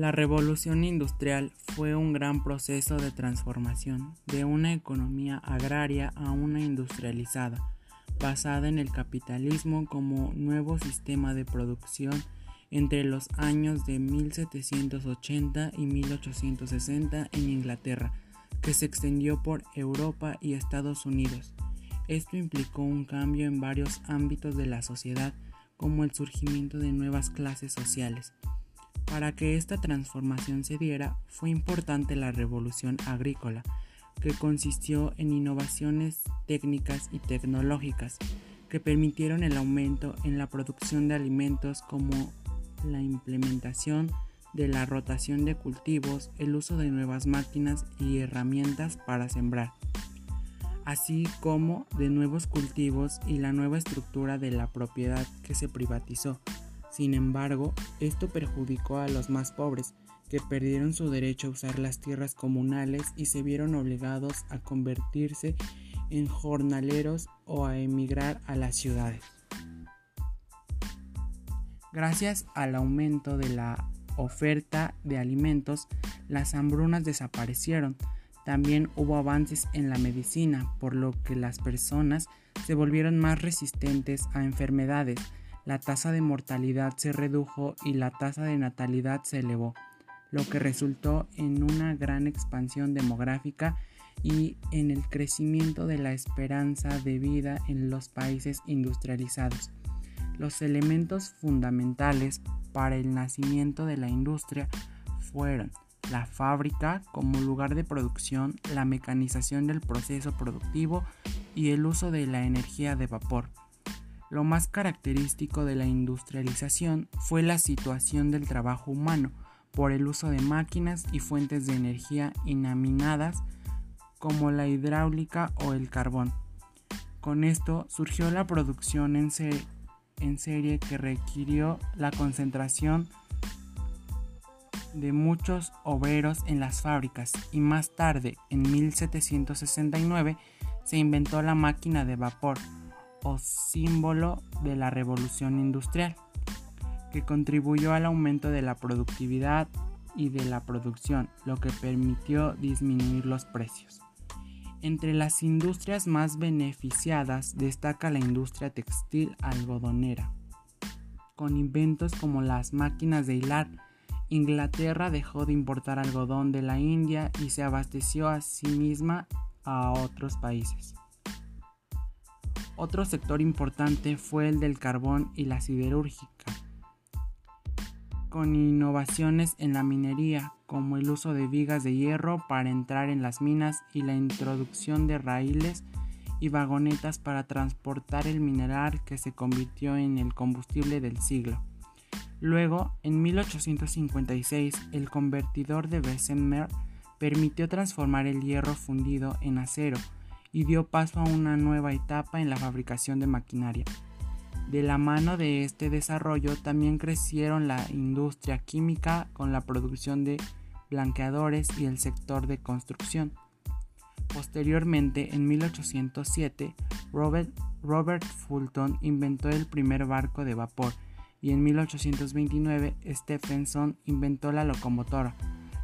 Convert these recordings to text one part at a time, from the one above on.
La revolución industrial fue un gran proceso de transformación de una economía agraria a una industrializada, basada en el capitalismo como nuevo sistema de producción entre los años de 1780 y 1860 en Inglaterra, que se extendió por Europa y Estados Unidos. Esto implicó un cambio en varios ámbitos de la sociedad, como el surgimiento de nuevas clases sociales. Para que esta transformación se diera, fue importante la revolución agrícola, que consistió en innovaciones técnicas y tecnológicas que permitieron el aumento en la producción de alimentos como la implementación de la rotación de cultivos, el uso de nuevas máquinas y herramientas para sembrar, así como de nuevos cultivos y la nueva estructura de la propiedad que se privatizó, sin embargo, esto perjudicó a los más pobres, que perdieron su derecho a usar las tierras comunales y se vieron obligados a convertirse en jornaleros o a emigrar a las ciudades. Gracias al aumento de la oferta de alimentos, las hambrunas desaparecieron. También hubo avances en la medicina, por lo que las personas se volvieron más resistentes a enfermedades la tasa de mortalidad se redujo y la tasa de natalidad se elevó, lo que resultó en una gran expansión demográfica y en el crecimiento de la esperanza de vida en los países industrializados. Los elementos fundamentales para el nacimiento de la industria fueron la fábrica como lugar de producción, la mecanización del proceso productivo y el uso de la energía de vapor. Lo más característico de la industrialización fue la situación del trabajo humano por el uso de máquinas y fuentes de energía inaminadas como la hidráulica o el carbón. Con esto surgió la producción en, serie que requirió la concentración de muchos obreros en las fábricas y más tarde, en 1769, se inventó la máquina de vapor o símbolo de la revolución industrial, que contribuyó al aumento de la productividad y de la producción, lo que permitió disminuir los precios. Entre las industrias más beneficiadas destaca la industria textil algodonera. Con inventos como las máquinas de hilar, Inglaterra dejó de importar algodón de la India y se abasteció a sí misma a otros países. Otro sector importante fue el del carbón y la siderúrgica, con innovaciones en la minería, como el uso de vigas de hierro para entrar en las minas y la introducción de raíles y vagonetas para transportar el mineral que se convirtió en el combustible del siglo. Luego, en 1856, el convertidor de Bessemer permitió transformar el hierro fundido en acero, y dio paso a una nueva etapa en la fabricación de maquinaria. De la mano de este desarrollo también crecieron la industria química con la producción de blanqueadores y el sector de construcción. Posteriormente, en 1807, Robert, Fulton inventó el primer barco de vapor y en 1829 Stephenson inventó la locomotora,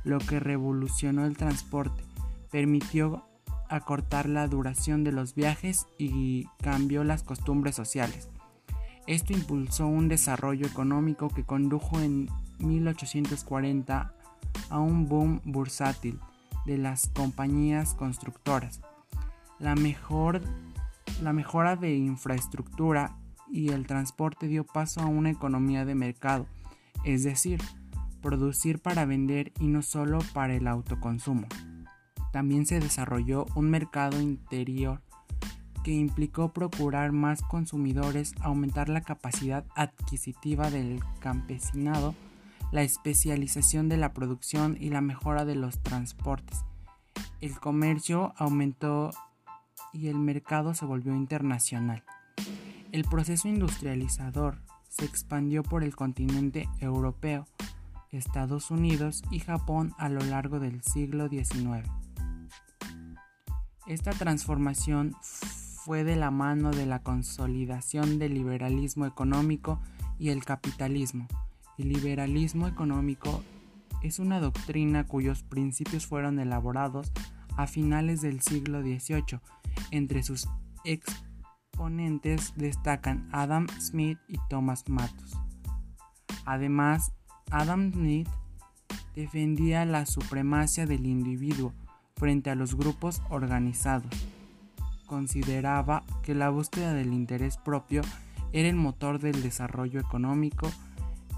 lo que revolucionó el transporte, permitió acortar la duración de los viajes y cambió las costumbres sociales. Esto impulsó un desarrollo económico que condujo en 1840 a un boom bursátil de las compañías constructoras. La, mejor, la mejora de infraestructura y el transporte dio paso a una economía de mercado, es decir, producir para vender y no solo para el autoconsumo también se desarrolló un mercado interior que implicó procurar más consumidores, aumentar la capacidad adquisitiva del campesinado, la especialización de la producción y la mejora de los transportes. El comercio aumentó y el mercado se volvió internacional. El proceso industrializador se expandió por el continente europeo, Estados Unidos y Japón a lo largo del siglo XIX. Esta transformación fue de la mano de la consolidación del liberalismo económico y el capitalismo. El liberalismo económico es una doctrina cuyos principios fueron elaborados a finales del siglo XVIII. Entre sus exponentes destacan Adam Smith y Thomas Malthus. Además, Adam Smith defendía la supremacia del individuo frente a los grupos organizados. Consideraba que la búsqueda del interés propio era el motor del desarrollo económico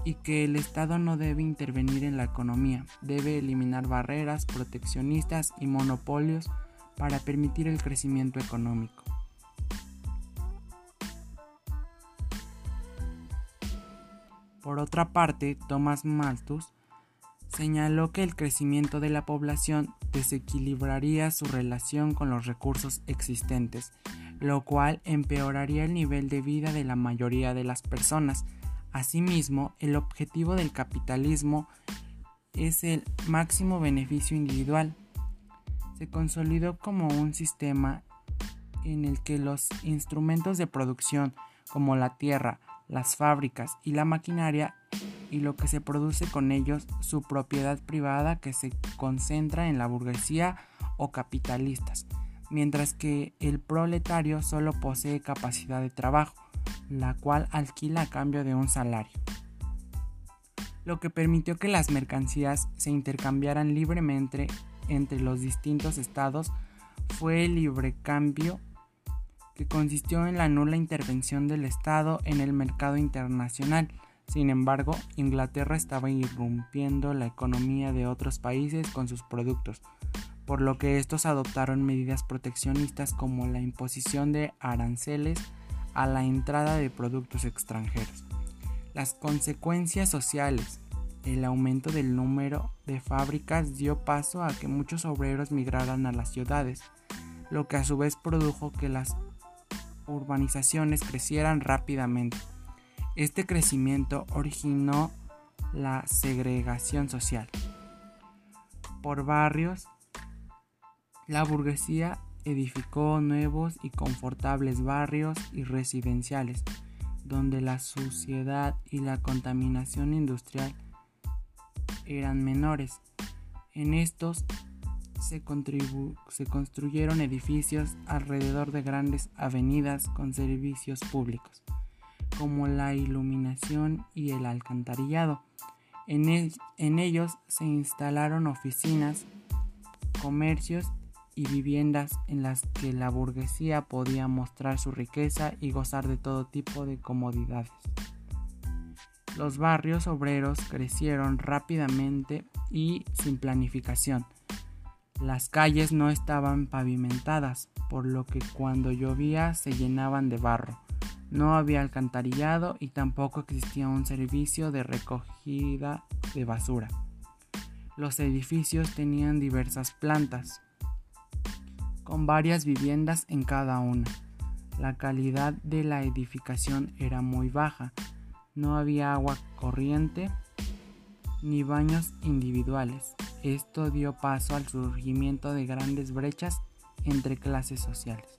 y que el Estado no debe intervenir en la economía, debe eliminar barreras proteccionistas y monopolios para permitir el crecimiento económico. Por otra parte, Thomas Malthus señaló que el crecimiento de la población desequilibraría su relación con los recursos existentes, lo cual empeoraría el nivel de vida de la mayoría de las personas. Asimismo, el objetivo del capitalismo es el máximo beneficio individual. Se consolidó como un sistema en el que los instrumentos de producción como la tierra, las fábricas y la maquinaria y lo que se produce con ellos, su propiedad privada que se concentra en la burguesía o capitalistas, mientras que el proletario solo posee capacidad de trabajo, la cual alquila a cambio de un salario. Lo que permitió que las mercancías se intercambiaran libremente entre los distintos estados fue el librecambio que consistió en la nula intervención del Estado en el mercado internacional, sin embargo, Inglaterra estaba irrumpiendo la economía de otros países con sus productos, por lo que estos adoptaron medidas proteccionistas como la imposición de aranceles a la entrada de productos extranjeros. Las consecuencias sociales. El aumento del número de fábricas dio paso a que muchos obreros migraran a las ciudades, lo que a su vez produjo que las urbanizaciones crecieran rápidamente. Este crecimiento originó la segregación social. Por barrios, la burguesía edificó nuevos y confortables barrios y residenciales, donde la suciedad y la contaminación industrial eran menores. En estos se, se, construyeron edificios alrededor de grandes avenidas con servicios públicos como la iluminación y el alcantarillado. En, ellos se instalaron oficinas, comercios y viviendas en las que la burguesía podía mostrar su riqueza y gozar de todo tipo de comodidades. Los barrios obreros crecieron rápidamente y sin planificación. Las calles no estaban pavimentadas, por lo que cuando llovía se llenaban de barro. No había alcantarillado y tampoco existía un servicio de recogida de basura. Los edificios tenían diversas plantas, con varias viviendas en cada una. La calidad de la edificación era muy baja. No había agua corriente ni baños individuales. Esto dio paso al surgimiento de grandes brechas entre clases sociales.